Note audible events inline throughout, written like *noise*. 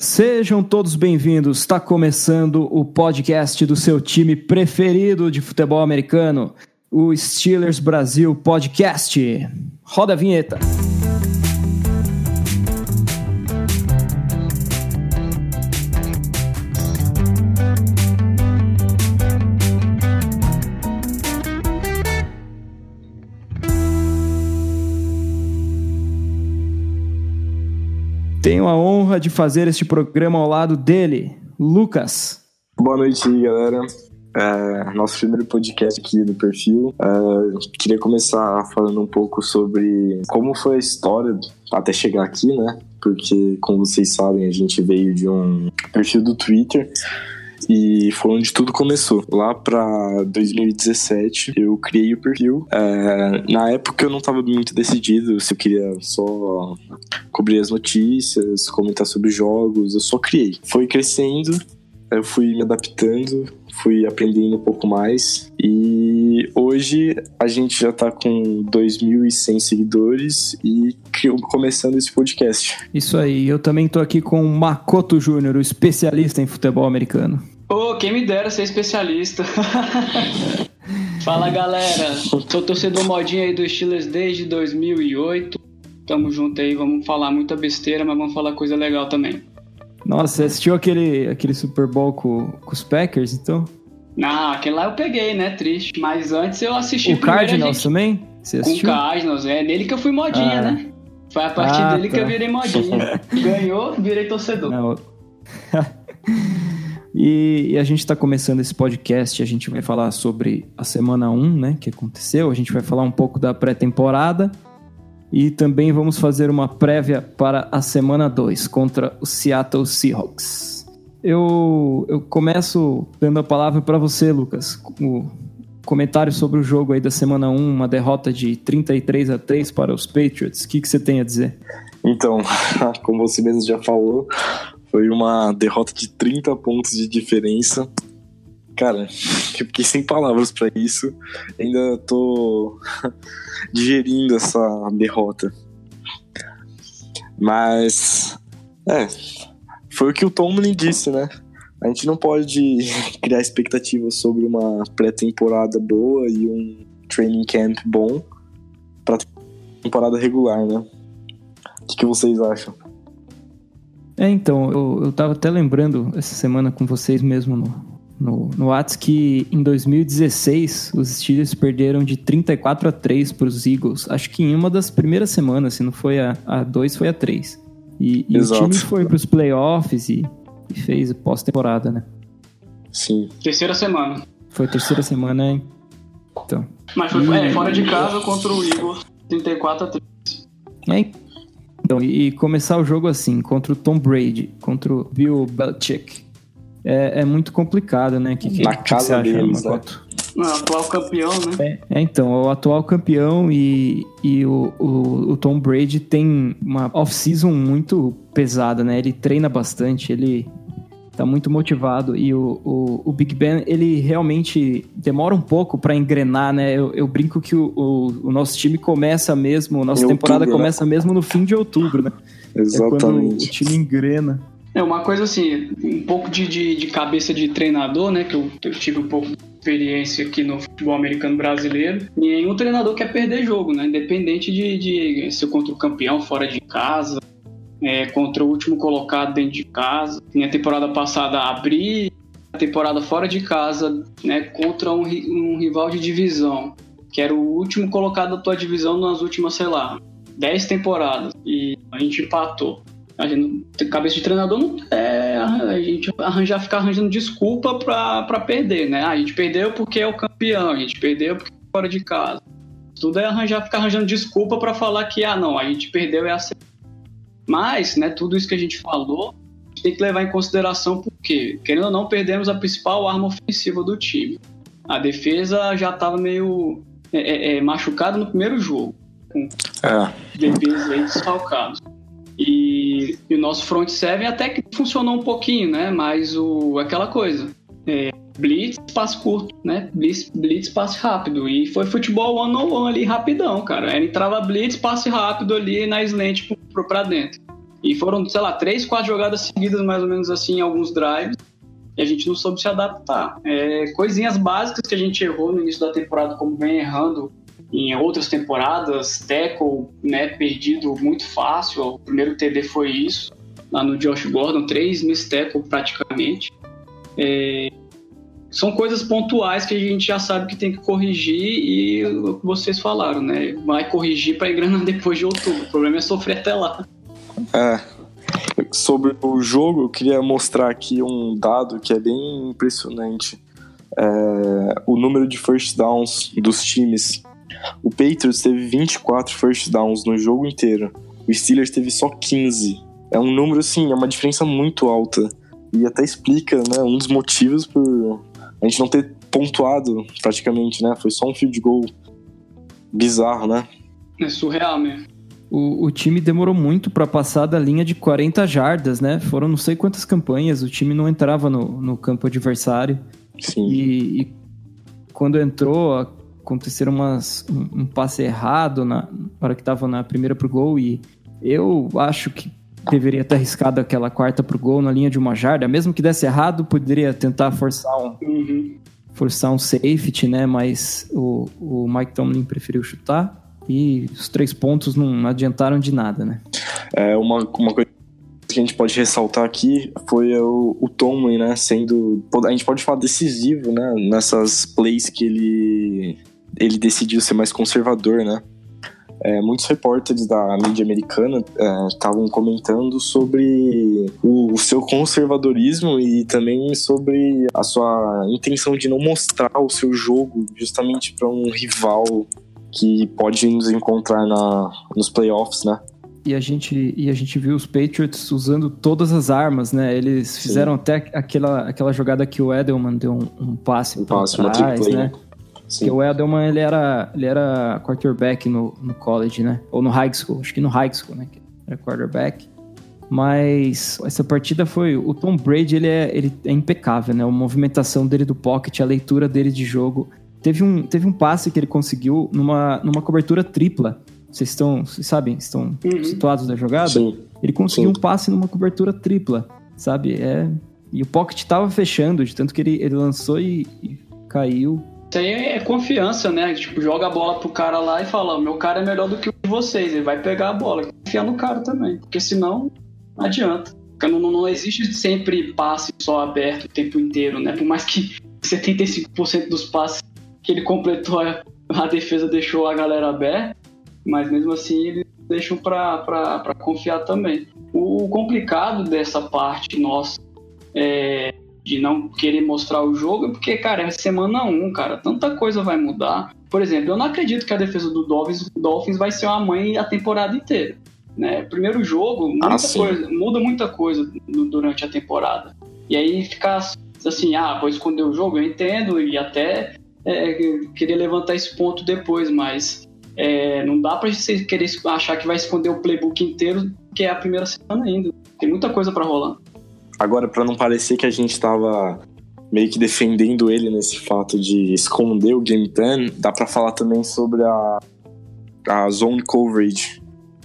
Sejam todos bem-vindos. Está começando o podcast do seu time preferido de futebol americano, o Steelers Brasil Podcast. Roda a vinheta. Tenho a honra de fazer este programa ao lado dele, Lucas. Boa noite, galera. É, nosso primeiro podcast aqui do perfil. É, queria começar falando um pouco sobre como foi a história até chegar aqui, né? Porque, como vocês sabem, a gente veio de um perfil do Twitter e foi onde tudo começou. Lá pra 2017, eu criei o perfil. É, na época eu não tava muito decidido se eu queria só cobrir as notícias, comentar sobre jogos, eu só criei. Foi crescendo, eu fui me adaptando, fui aprendendo um pouco mais e hoje a gente já tá com 2.100 seguidores e começando esse podcast. Isso aí, eu também tô aqui com o Makoto Júnior, o especialista em futebol americano. Ô, oh, quem me dera ser especialista. *laughs* Fala galera, sou torcedor modinho aí do Steelers desde 2008. Tamo junto aí, vamos falar muita besteira, mas vamos falar coisa legal também. Nossa, você assistiu aquele, aquele Super Bowl com, com os Packers, então? Não, aquele lá eu peguei, né? Triste. Mas antes eu assisti o Cardinals gente... também? Você assistiu? Com o Cardinals, é nele que eu fui modinha, ah. né? Foi a partir ah, dele tá. que eu tá. virei modinha. *laughs* Ganhou, virei torcedor. Não. *laughs* E, e, a gente está começando esse podcast, a gente vai falar sobre a semana 1, né, que aconteceu, a gente vai falar um pouco da pré-temporada e também vamos fazer uma prévia para a semana 2 contra o Seattle Seahawks. Eu, eu começo dando a palavra para você, Lucas. O comentário sobre o jogo aí da semana 1, uma derrota de 33 a 3 para os Patriots. O que, que você tem a dizer? Então, *laughs* como você mesmo já falou, foi uma derrota de 30 pontos de diferença. Cara, eu fiquei sem palavras para isso. Ainda tô *laughs* digerindo essa derrota. Mas, é, foi o que o Tomlin disse, né? A gente não pode *laughs* criar expectativas sobre uma pré-temporada boa e um training camp bom para temporada regular, né? O que, que vocês acham? É, então, eu, eu tava até lembrando essa semana com vocês mesmo no, no, no Whats que em 2016 os Steelers perderam de 34 a 3 para os Eagles. Acho que em uma das primeiras semanas, se não foi a, a 2, foi a 3. E, e o time foi para os playoffs e, e fez pós-temporada, né? Sim. Terceira semana. Foi terceira semana, hein? Então. Mas foi e... é, fora de casa contra o Eagles, 34 a 3. É, então, e começar o jogo assim, contra o Tom Brady, contra o Bill Belichick é, é muito complicado, né? Que, Na que, casa que deles, né? o atual campeão, né? É, é, então, o atual campeão e, e o, o, o Tom Brady tem uma off-season muito pesada, né? Ele treina bastante, ele tá muito motivado e o, o, o Big Ben, ele realmente demora um pouco para engrenar, né? Eu, eu brinco que o, o, o, nosso time começa mesmo, a nossa em temporada outubro, né? começa né? mesmo no fim de outubro, né? Exatamente. É quando o time engrena. É uma coisa assim, um pouco de, de, de cabeça de treinador, né? Que eu, eu, tive um pouco de experiência aqui no futebol americano brasileiro. Nenhum treinador quer perder jogo, né? Independente de, de ser contra o campeão fora de casa, é, contra o último colocado dentro de casa. Na temporada passada abrir a temporada fora de casa, né? Contra um, um rival de divisão, que era o último colocado da tua divisão nas últimas, sei lá, 10 temporadas. E a gente empatou. A gente, cabeça de treinador não é a gente arranjar, ficar arranjando desculpa para perder, né? Ah, a gente perdeu porque é o campeão, a gente perdeu porque é fora de casa. Tudo é arranjar, ficar arranjando desculpa para falar que, ah, não, a gente perdeu é assim. Mas, né, tudo isso que a gente falou, a gente tem que levar em consideração porque, querendo ou não, perdemos a principal arma ofensiva do time. A defesa já estava meio é, é, é, machucada no primeiro jogo, com é. defesas aí desfalcados. E, e, o nosso front seven até que funcionou um pouquinho, né? Mas o, aquela coisa. É, blitz, passe curto, né? Blitz, blitz, passe rápido. E foi futebol one on one ali rapidão, cara. Entrava blitz, passe rápido ali na slant pra dentro. E foram, sei lá, três, quatro jogadas seguidas, mais ou menos assim, em alguns drives. E a gente não soube se adaptar. É, coisinhas básicas que a gente errou no início da temporada, como vem errando em outras temporadas. Tackle, né, perdido muito fácil. O primeiro TD foi isso, lá no Josh Gordon, três miss tackle praticamente. É, são coisas pontuais que a gente já sabe que tem que corrigir e o que vocês falaram, né? Vai corrigir para engranar *laughs* depois de outubro. O problema é sofrer até lá. É. Sobre o jogo, eu queria mostrar aqui um dado que é bem impressionante. É, o número de first downs dos times. O Patriots teve 24 first downs no jogo inteiro. O Steelers teve só 15. É um número, assim, é uma diferença muito alta. E até explica, né, um dos motivos por a gente não ter pontuado praticamente, né? Foi só um field goal bizarro, né? É surreal mesmo. O, o time demorou muito para passar da linha de 40 jardas, né? Foram não sei quantas campanhas, o time não entrava no, no campo adversário. Sim. E, e quando entrou, aconteceram umas, um, um passe errado na hora que tava na primeira pro gol e eu acho que deveria ter arriscado aquela quarta pro gol na linha de uma jarda. Mesmo que desse errado, poderia tentar forçar um, Uhum. forçar um safety, né? Mas o, o Mike Tomlin preferiu chutar. E os três pontos não, adiantaram de nada, né? É uma, uma coisa que a gente pode ressaltar aqui foi o, o Tomlin, né? Sendo. A gente pode falar decisivo, né? Nessas plays que ele, ele decidiu ser mais conservador, né? É, muitos repórteres da mídia americana estavam é, comentando sobre o, o, seu conservadorismo e também sobre a sua intenção de não mostrar o seu jogo justamente para um rival que pode nos encontrar na, nos playoffs, né? E a, gente, e a gente viu os Patriots usando todas as armas, né? Eles Sim. fizeram até aquela, aquela jogada que o Edelman deu um, um passe Um uma trás, play, né? Né? Porque Sim. o Edelman, ele era, ele era quarterback no, no college, né? Ou no high school, acho que no high school, né? Era quarterback. Mas essa partida foi... O Tom Brady, ele é, ele é impecável, né? A movimentação dele do pocket, a leitura dele de jogo. Teve um, teve um passe que ele conseguiu numa, numa cobertura tripla. Vocês estão, vocês sabem, estão Uhum. situados da jogada? Sim. Ele conseguiu Sim. um passe numa cobertura tripla, sabe? É... E o pocket tava fechando, de tanto que ele, ele lançou e, e caiu. Isso aí é confiança, né? Tipo, joga a bola pro cara lá e fala: "Ó, meu cara é melhor do que o de vocês. Ele vai pegar a bola. Confiar no cara também. Porque senão, não adianta. Não, não, não existe sempre passe só aberto o tempo inteiro, né? Por mais que *laughs* 75% dos passes que ele completou, a, defesa deixou a galera aberta. Mas mesmo assim, eles deixam pra confiar também. O, o complicado dessa parte nossa é, de não querer mostrar o jogo é porque, cara, é semana 1, cara. Tanta coisa vai mudar. Por exemplo, eu não acredito que a defesa do Dolphins, Dolphins vai ser uma mãe a temporada inteira. Né? Primeiro jogo, muita Ah, coisa, muda muita coisa du- durante a temporada. E aí ficar assim, ah, vou esconder o jogo, eu entendo, e até é, querer levantar esse ponto depois, mas é, não dá pra você querer achar que vai esconder o playbook inteiro, que é a primeira semana ainda. Tem muita coisa pra rolar. Agora, pra não parecer que a gente tava meio que defendendo ele nesse fato de esconder o game plan, dá pra falar também sobre a, a zone coverage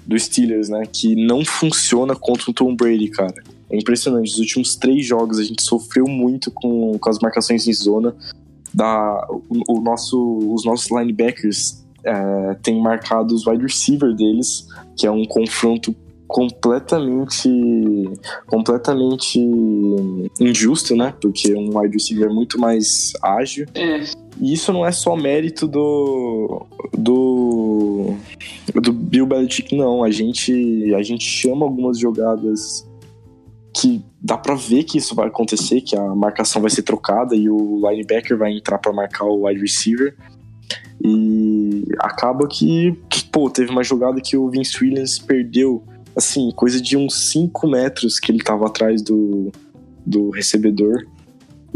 do Steelers, né? Que não funciona contra o Tom Brady, cara. É impressionante. Nos últimos três jogos a gente sofreu muito com, com as marcações em zona. Da, o, o nosso, os nossos linebackers é, têm marcado os wide receiver deles, que é um confronto completamente completamente injusto, né? Porque um wide receiver é muito mais ágil. É, E isso não é só mérito do do do Bill Belichick, não. A gente a gente chama algumas jogadas que dá pra ver que isso vai acontecer, que a marcação vai ser trocada e o linebacker vai entrar pra marcar o wide receiver. E acaba que, que, pô, teve uma jogada que o Vince Williams perdeu, assim, coisa de uns 5 metros que ele tava atrás do, do recebedor.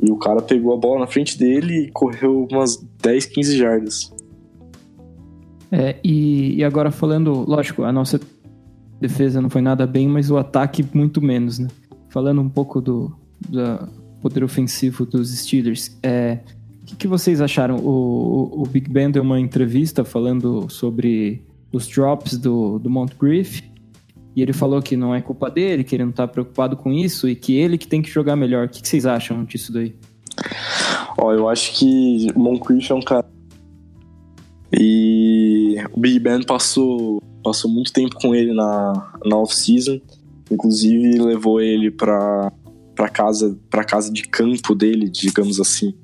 E o cara pegou a bola na frente dele e correu umas 10, 15 jardas. É, e, e agora falando, lógico, a nossa defesa não foi nada bem, mas o ataque muito menos, né? Falando um pouco do, do poder ofensivo dos Steelers, é, o que, que vocês acharam? O, o, o Big Ben deu uma entrevista falando sobre os drops do, do Montecrief E ele falou que não é culpa dele, que ele não tá preocupado com isso e que ele que tem que jogar melhor. O que, que vocês acham disso daí? Ó, eu acho que Moncrief é um cara. E o Big Ben passou, passou muito tempo com ele na, na off-season. Inclusive levou ele pra, pra, casa, pra casa de campo dele, digamos assim.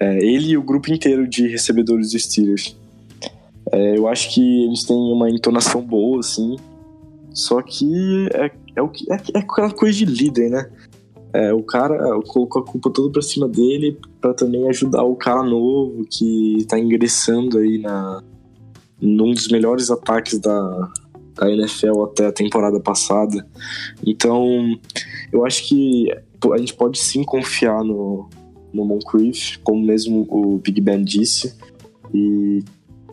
É, ele e o grupo inteiro de recebedores de Steelers. É, eu acho que eles têm uma entonação boa, assim. Só que é, é, o que, é, é aquela coisa de líder, né? É, o cara colocou a culpa toda pra cima dele para também ajudar o cara novo que tá ingressando aí na, num dos melhores ataques da, da NFL até a temporada passada. Então, eu acho que a gente pode sim confiar no, no Moncrief, como mesmo o Big Ben disse. E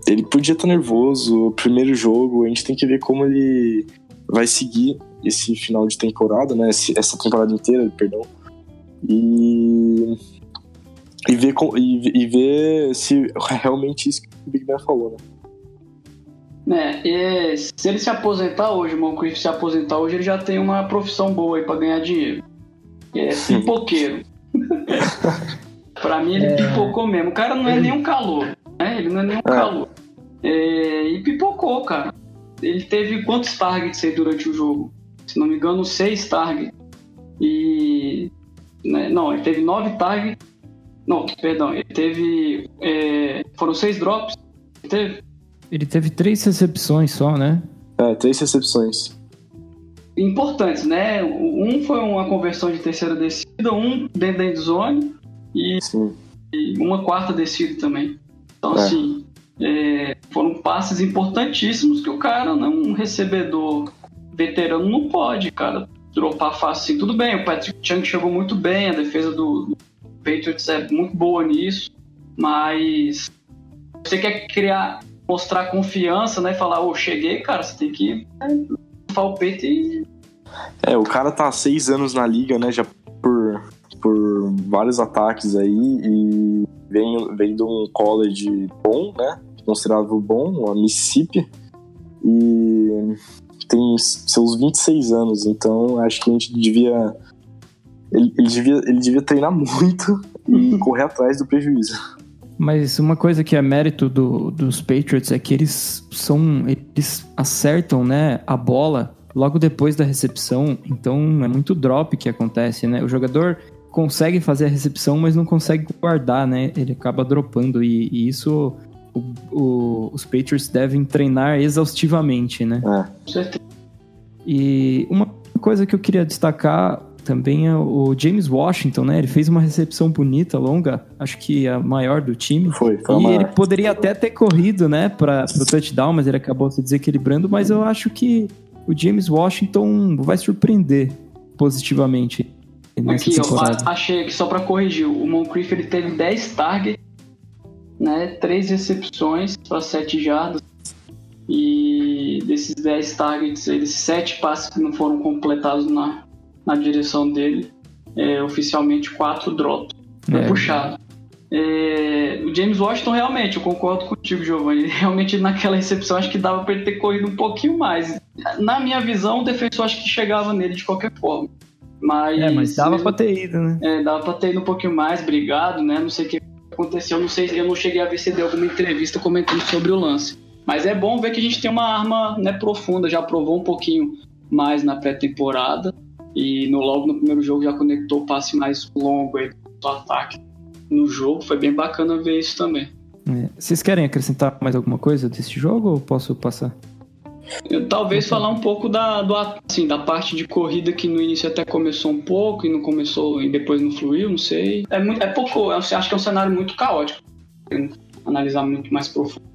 ele podia estar tá nervoso. O primeiro jogo, a gente tem que ver como ele vai seguir esse final de temporada, né? Essa temporada inteira, perdão. E, e, ver, e, e ver se *laughs* realmente isso que o Big Ben falou, né? É, se ele se aposentar hoje, o Moncrief se aposentar hoje, ele já tem uma profissão boa aí pra ganhar dinheiro. É pipoqueiro. *laughs* pra mim, ele é... pipocou mesmo. O cara não é nem um calor, né? Ele não é nem um é. calor. É, e pipocou, cara. Ele teve quantos targets aí durante o jogo? Se não me engano, seis targets. E. Né, não, ele teve nove targets. Não, perdão, ele teve. É, foram seis drops. Ele teve? Ele teve três recepções só, né? É, três recepções. Importantes, né? Um foi uma conversão de terceira descida, um dentro da endzone e, e uma quarta descida também. Então, é. assim, é, foram passes importantíssimos que o cara, né, um recebedor veterano, não pode, cara, dropar fácil assim. Tudo bem, o Patrick Chung chegou muito bem, a defesa do, Patriots é muito boa nisso, mas você quer criar, mostrar confiança, né? Falar, ô, oh, cheguei, cara, você tem que né, o peito e. É, o cara tá há seis anos na liga, né? Já por, por vários ataques aí e vem, vem de um college bom, né? Considerado bom, a Mississippi, e tem seus 26 anos, então acho que a gente devia. Ele, ele devia, ele devia treinar muito e *laughs* correr atrás do prejuízo. Mas uma coisa que é mérito do, dos Patriots é que eles são. Eles acertam né, a bola logo depois da recepção. Então é muito drop que acontece, né? O jogador consegue fazer a recepção, mas não consegue guardar, né? Ele acaba dropando. E, e isso o, o, os Patriots devem treinar exaustivamente, né? É. E uma coisa que eu queria destacar também é o James Washington, né? Ele fez uma recepção bonita, longa, acho que a maior do time. Foi, foi E ele poderia até ter corrido, né, para o touchdown, mas ele acabou se desequilibrando. Mas eu acho que o James Washington vai surpreender positivamente. Aqui, temporada. eu achei que só para corrigir, o Moncrief ele teve 10 targets né? Três recepções para sete jardas. E desses 10 targets, eles sete passes que não foram completados na, na direção dele. É, oficialmente quatro drops. Foi é. puxado. É, o James Washington, realmente, eu concordo contigo, Giovanni. *laughs* Realmente, naquela recepção, acho que dava para ele ter corrido um pouquinho mais. Na minha visão, o defensor acho que chegava nele de qualquer forma. Mas, é, mas dava para ter ido, né? É, dava para ter ido um pouquinho mais, brigado, né? Não sei o que aconteceu, não sei, eu não cheguei a ver se deu alguma entrevista comentando sobre o lance. Mas é bom ver que a gente tem uma arma né, profunda, já provou um pouquinho mais na pré-temporada e no, logo no primeiro jogo já conectou o passe mais longo aí do ataque no jogo. Foi bem bacana ver isso também. É. Vocês querem acrescentar mais alguma coisa desse jogo ou posso passar? Eu, talvez falar um pouco da, do, assim, da parte de corrida que no início até começou um pouco e não começou e depois não fluiu, não sei. É, muito, é pouco, eu acho que é um cenário muito caótico. Analisar muito mais profundo.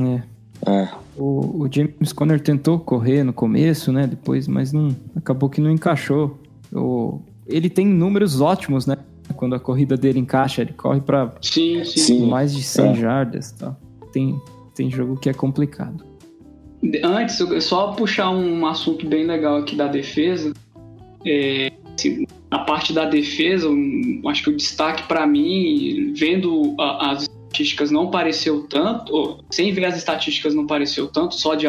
É. É. O, o, James Conner tentou correr no começo, né? Depois, mas não acabou que não encaixou. O, ele tem números ótimos, né? Quando a corrida dele encaixa, ele corre para mais de 100 é. jardas, tá? Tem tem jogo que é complicado. Antes, só puxar um assunto bem legal aqui da defesa. É, a parte da defesa, um, acho que o destaque para mim, vendo a, as estatísticas, não pareceu tanto, ou, sem ver as estatísticas, não pareceu tanto, só de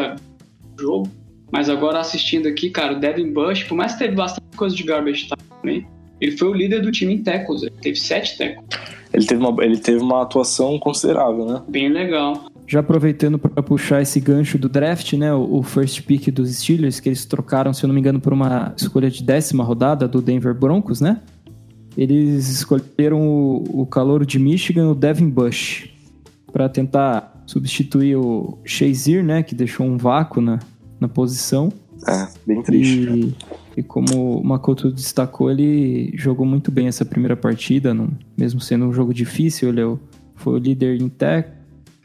jogo. Mas agora assistindo aqui, cara, o Devin Bush, por mais que teve bastante coisa de garbage time também, ele foi o líder do time em tackles, ele teve sete tackles. Ele teve uma, ele teve uma atuação considerável, né? Bem legal. Já aproveitando para puxar esse gancho do draft, né? O, o, first pick dos Steelers, que eles trocaram, se eu não me engano, por uma escolha de décima rodada do Denver Broncos, né? Eles escolheram o, o calouro de Michigan, o Devin Bush, para tentar substituir o Shazier, né? Que deixou um vácuo na, na posição. É, bem triste. E, e como o Makoto destacou, ele jogou muito bem essa primeira partida, não, mesmo sendo um jogo difícil, ele é foi o líder em tech.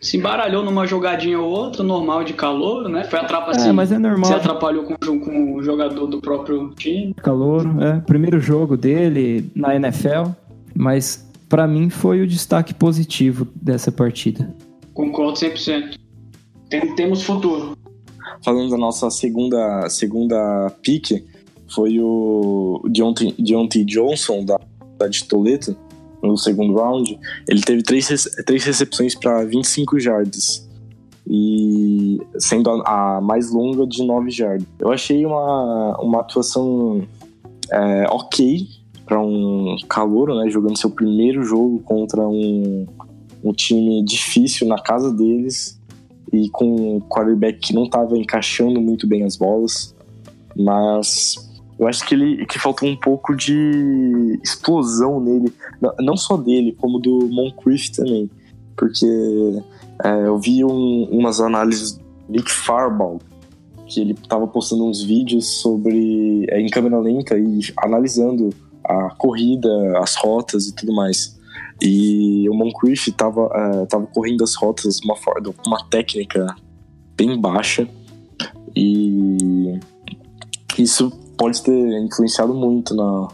Se embaralhou numa jogadinha ou outra, normal de calor, né? Foi atrapalhar. É, assim, mas é normal. Se atrapalhou com, com o jogador do próprio time. Calor, é. Primeiro jogo dele na NFL, mas para mim foi o destaque positivo dessa partida. Concordo 100%. Tem, temos futuro. Falando da nossa segunda, segunda pique, foi o Deontay, Deontay Johnson, da, da de Toledo, no segundo round. Ele teve três, três recepções para 25 jardas. E sendo a, a, mais longa de 9 jardas. Eu achei uma, uma atuação é, ok para um calouro, né? Jogando seu primeiro jogo contra um, um time difícil na casa deles e com um quarterback que não estava encaixando muito bem as bolas. Mas eu acho que ele que faltou um pouco de explosão nele, não só dele, como do Moncrief também, porque é, eu vi um, umas análises do Nick Farbaugh, que ele estava postando uns vídeos sobre é, em câmera lenta e analisando a corrida, as rotas e tudo mais. E o Moncrief estava é, tava correndo as rotas uma uma técnica bem baixa e isso pode ter influenciado muito na,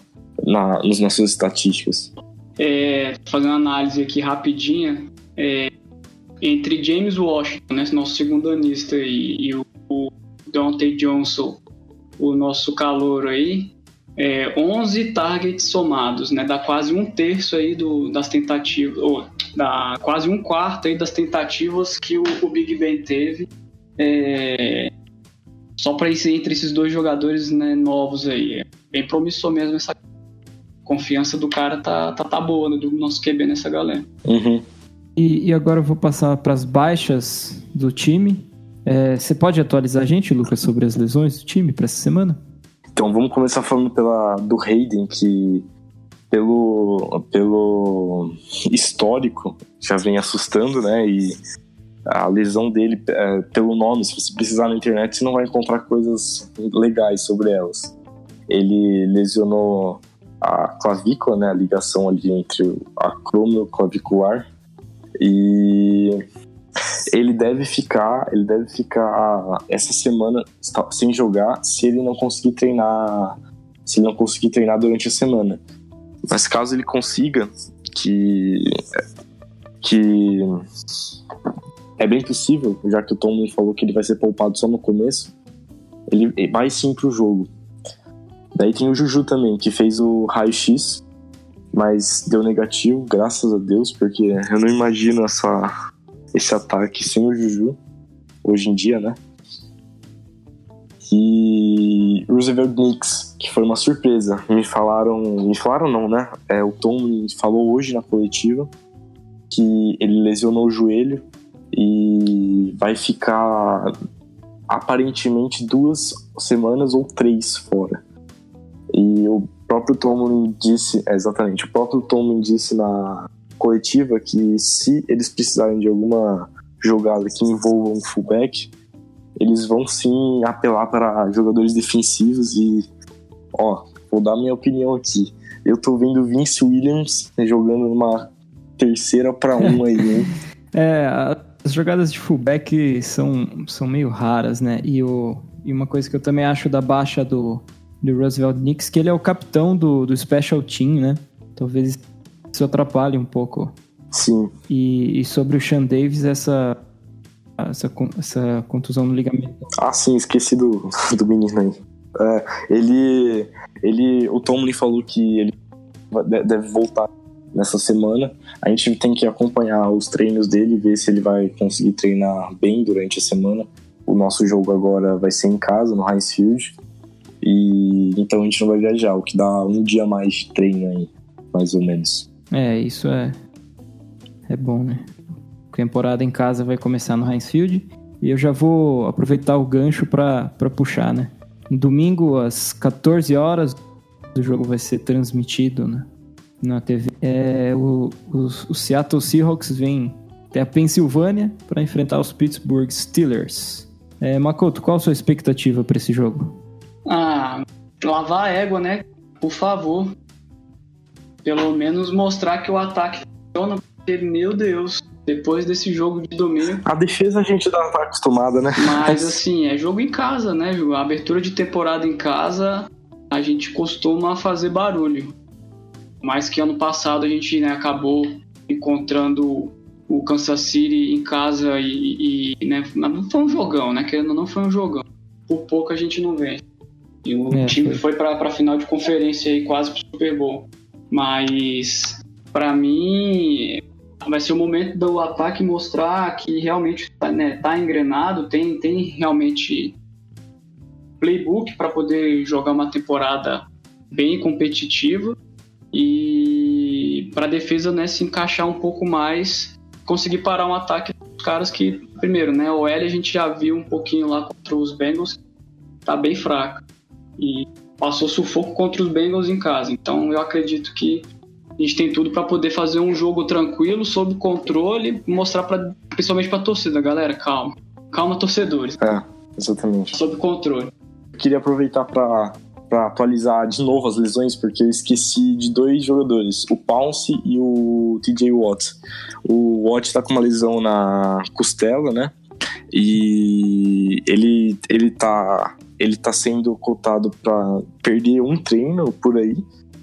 na, nas nossas estatísticas. É, fazendo análise aqui rapidinha, é, entre James Washington, né, nosso segundo anista, e, e o, o Dante Johnson, o nosso calor aí, é, 11 targets somados, né, dá quase um terço aí do, das tentativas, ou dá quase um quarto aí das tentativas que o, o Big Ben teve é, só para isso entre esses dois jogadores né, novos aí. É bem promissor mesmo essa confiança do cara tá, tá, tá boa, né, do nosso QB nessa galera. Uhum. E, e, agora eu vou passar para as baixas do time. É, você pode atualizar a gente, Lucas, sobre as lesões do time para essa semana? Então vamos começar falando pela, do Hayden, que pelo, pelo histórico já vem assustando, né? E a lesão dele é, pelo nome, se você precisar na internet, você não vai encontrar coisas legais sobre elas. Ele lesionou a clavícula, né, a ligação ali entre a clavicular e ele deve ficar, ele deve ficar essa semana sem jogar se ele não conseguir treinar, se ele não conseguir treinar durante a semana. Mas caso ele consiga, que que é bem possível, já que o Tom falou que ele vai ser poupado só no começo, ele vai sim pro jogo. Daí tem o Juju também, que fez o raio-x, mas deu negativo, graças a Deus, porque eu não imagino essa, esse ataque sem o Juju, hoje em dia, né? E Roosevelt Knicks, que foi uma surpresa. Me falaram, me falaram não, né? É, o Tom falou hoje na coletiva que ele lesionou o joelho e vai ficar aparentemente duas semanas ou três fora. E o próprio Tomlin disse, é, exatamente, o próprio Tomlin disse na coletiva que se eles precisarem de alguma jogada que envolva um fullback, eles vão sim apelar para jogadores defensivos e, ó, vou dar minha opinião aqui. Eu tô vendo Vince Williams jogando numa terceira para *laughs* um aí, hein? é, as jogadas de fullback são, são meio raras, né? E, o, e uma coisa que eu também acho da baixa do, do Roosevelt Knicks, que ele é o capitão do, do Special Team, né? Talvez isso atrapalhe um pouco. Sim. E, e sobre o Sean Davis, essa, essa, essa contusão no ligamento. Ah, sim, esqueci do, *laughs* do menino aí. É, ele, ele, o Tomlin falou que ele deve voltar nessa semana. A gente tem que acompanhar os treinos dele, ver se ele vai conseguir treinar bem durante a semana. o nosso jogo agora vai ser em casa, no Heinz Field. E então a gente não vai viajar, o que dá um dia mais de treino aí, mais ou menos. É, isso é é bom, né? A temporada em casa vai começar no Heinz Field e eu já vou aproveitar o gancho para puxar, né? Domingo às 14 horas o jogo vai ser transmitido né? Na TV. É, o, o, o Seattle Seahawks vem até a Pensilvânia para enfrentar os Pittsburgh Steelers. É, Makoto, qual a sua expectativa para esse jogo? Ah, lavar a égua, né? Por favor. Pelo menos mostrar que o ataque funciona, porque, meu Deus, depois desse jogo de domingo. A defesa a gente já tá acostumada, né? Mas assim, é jogo em casa, né? A abertura de temporada em casa, a gente costuma fazer barulho. Mais que ano passado a gente né, acabou encontrando o Kansas City em casa e, e né, não foi um jogão, né? Querendo não foi um jogão. Por pouco a gente não vence. E o é, time foi, foi para a final de conferência aí, quase pro Super Bowl. Mas para mim vai ser o momento do ataque mostrar que realmente está né, tá engrenado, tem, tem realmente playbook para poder jogar uma temporada bem competitiva e para a defesa né, se encaixar um pouco mais, conseguir parar um ataque dos caras que, primeiro, né, o L a gente já viu um pouquinho lá contra os Bengals, tá bem fraco e passou sufoco contra os Bengals em casa. Então eu acredito que a gente tem tudo para poder fazer um jogo tranquilo, sob controle, mostrar para principalmente para torcida, galera, calma. Calma, torcedores. É, exatamente. Sob controle. Eu queria aproveitar para para atualizar de novo as lesões, porque eu esqueci de dois jogadores, o Pounce e o TJ Watt. O Watt tá com uma lesão na costela, né? E ele ele tá ele tá sendo cotado para perder um treino por aí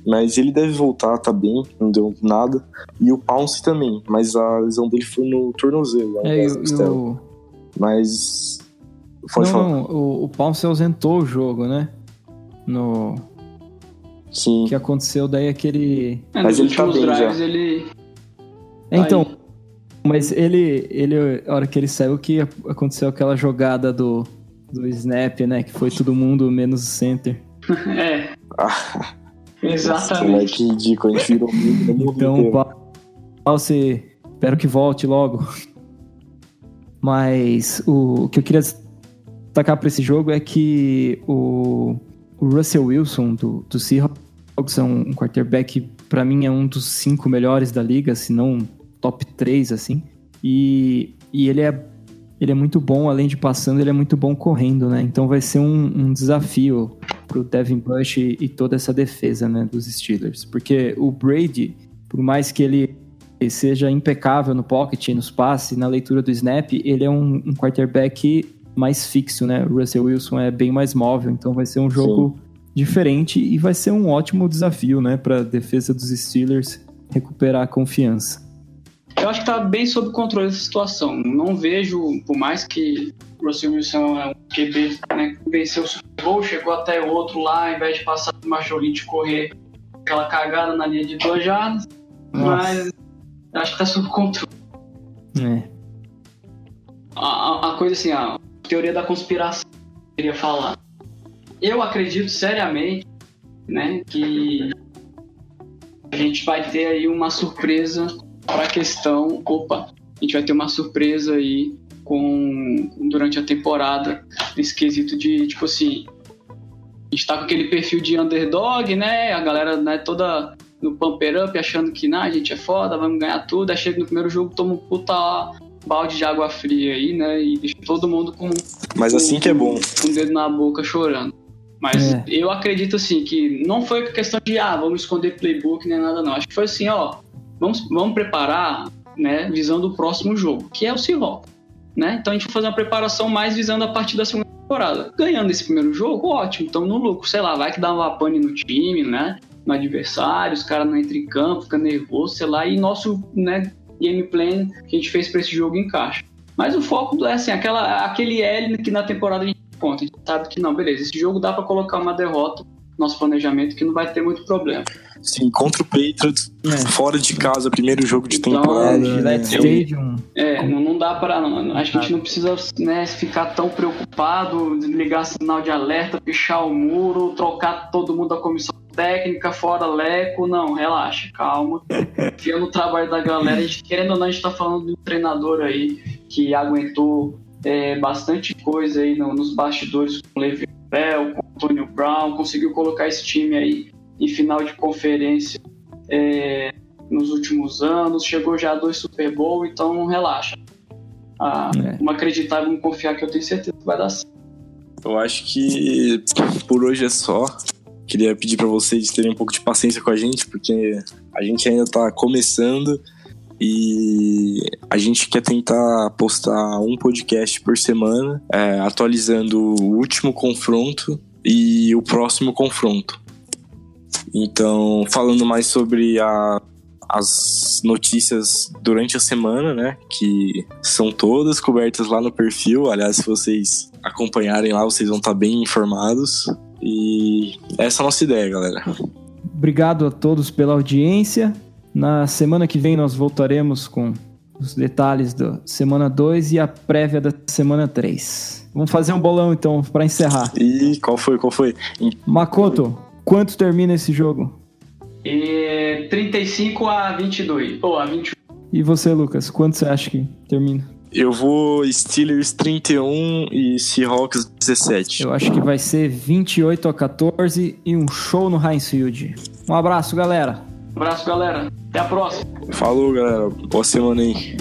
mas ele deve voltar, tá bem, não deu nada. E o Pounce também, mas a lesão dele foi no tornozelo. É, o... Mas. Pode não, falar. não, o, o Pounce ausentou o jogo, né? No. Sim. O que aconteceu daí aquele. É, mas ele tá bem drives, já. ele. É, então. Aí. Mas ele, ele, a hora que ele saiu, que aconteceu aquela jogada do, do snap, né? Que foi todo mundo menos o center. *laughs* é. *laughs* Exatamente. Nossa, que ridículo, a gente virou muito Então, você espero que volte logo. Mas o, o que eu queria destacar para esse jogo é que o, o Russell Wilson do, do Seahawks é um, um quarterback, para mim, é um dos cinco melhores da liga, se não top 3, assim. E, e ele é ele é muito bom, além de passando, ele é muito bom correndo, né? Então vai ser um, um desafio pro Devin Bush e, e, toda essa defesa, né, dos Steelers. Porque o Brady, por mais que ele seja impecável no pocket, nos passes, na leitura do snap, ele é um, um quarterback mais fixo, né? O Russell Wilson é bem mais móvel, então vai ser um jogo Sim. diferente e vai ser um ótimo desafio, né, para a defesa dos Steelers recuperar a confiança. Eu acho que tá bem sob controle essa situação. Não vejo, por mais que o Russell Wilson é um QB, né, venceu o Super Bowl, chegou até o outro lá, ao invés de passar o Macholinho de correr aquela cagada na linha de duas jardas, mas acho que tá sob controle. É. A, a, coisa assim, a teoria da conspiração, que eu queria falar. Eu acredito seriamente, né, que a gente vai ter aí uma surpresa para a questão, opa, a gente vai ter uma surpresa aí com durante a temporada nesse quesito de tipo assim, a gente tá com aquele perfil de underdog, né? A galera né, toda no pumper up achando que nah, a gente é foda, vamos ganhar tudo, aí chega no primeiro jogo, toma um puta balde de água fria aí, né? E deixa todo mundo com. Mas assim que é bom. Com o dedo na boca chorando. Mas é. eu acredito assim que não foi questão de ah, vamos esconder playbook nem nada, não. Acho que foi assim, ó, vamos, vamos preparar, né, visando o próximo jogo, que é o Seahawks, né? Então a gente vai fazer uma preparação mais visando a partir da segunda temporada. Ganhando esse primeiro jogo, ótimo, então no lucro, sei lá, vai que dá uma pane no time, né? No adversário, os caras não entram em campo, fica nervoso, sei lá, e nosso, né, game plan que a gente fez para esse jogo encaixa. Mas o foco é assim, aquela, aquele L que na temporada a gente conta. A gente sabe que não, beleza, esse jogo dá para colocar uma derrota nosso planejamento que não vai ter muito problema. Sim, contra o Patriots, é. fora de casa, primeiro jogo de então, temporada. É, Stadium. É, não, não dá para não, acho que a gente não precisa né, ficar tão preocupado, desligar sinal de alerta, pichar o muro, trocar todo mundo da comissão técnica, fora leco, não, relaxa, calma. *laughs* Confia no trabalho da galera. A gente, querendo ou não, a gente tá falando de um treinador aí que aguentou é, bastante coisa aí no, nos bastidores com o Levi Bell, com o Antonio Brown, conseguiu colocar esse time aí em final de conferência é, nos últimos anos, chegou já a dois Super Bowl, então não relaxa. Ah, é. Vamos acreditar, vamos confiar que eu tenho certeza que vai dar certo. Eu acho que por hoje é só. Queria pedir para vocês terem um pouco de paciência com a gente, porque a gente ainda está começando e a gente quer tentar postar um podcast por semana, é, atualizando o último confronto e o próximo confronto. Então, falando mais sobre a, as notícias durante a semana, né? Que são todas cobertas lá no perfil. Aliás, se vocês acompanharem lá, vocês vão estar bem informados. E essa é a nossa ideia, galera. Obrigado a todos pela audiência. Na semana que vem nós voltaremos com os detalhes da semana 2 e a prévia da semana 3. Vamos fazer um bolão então para encerrar. E qual foi? Qual foi? Makoto, quanto termina esse jogo? É 35 a 22 ou a 21. E você, Lucas, quanto você acha que termina? Eu vou Steelers 31 e Seahawks 17. Eu acho que vai ser 28 a 14 e um show no Heinz Field. Um abraço, galera. Um abraço, galera. Até a próxima. Falou, galera. Boa semana aí.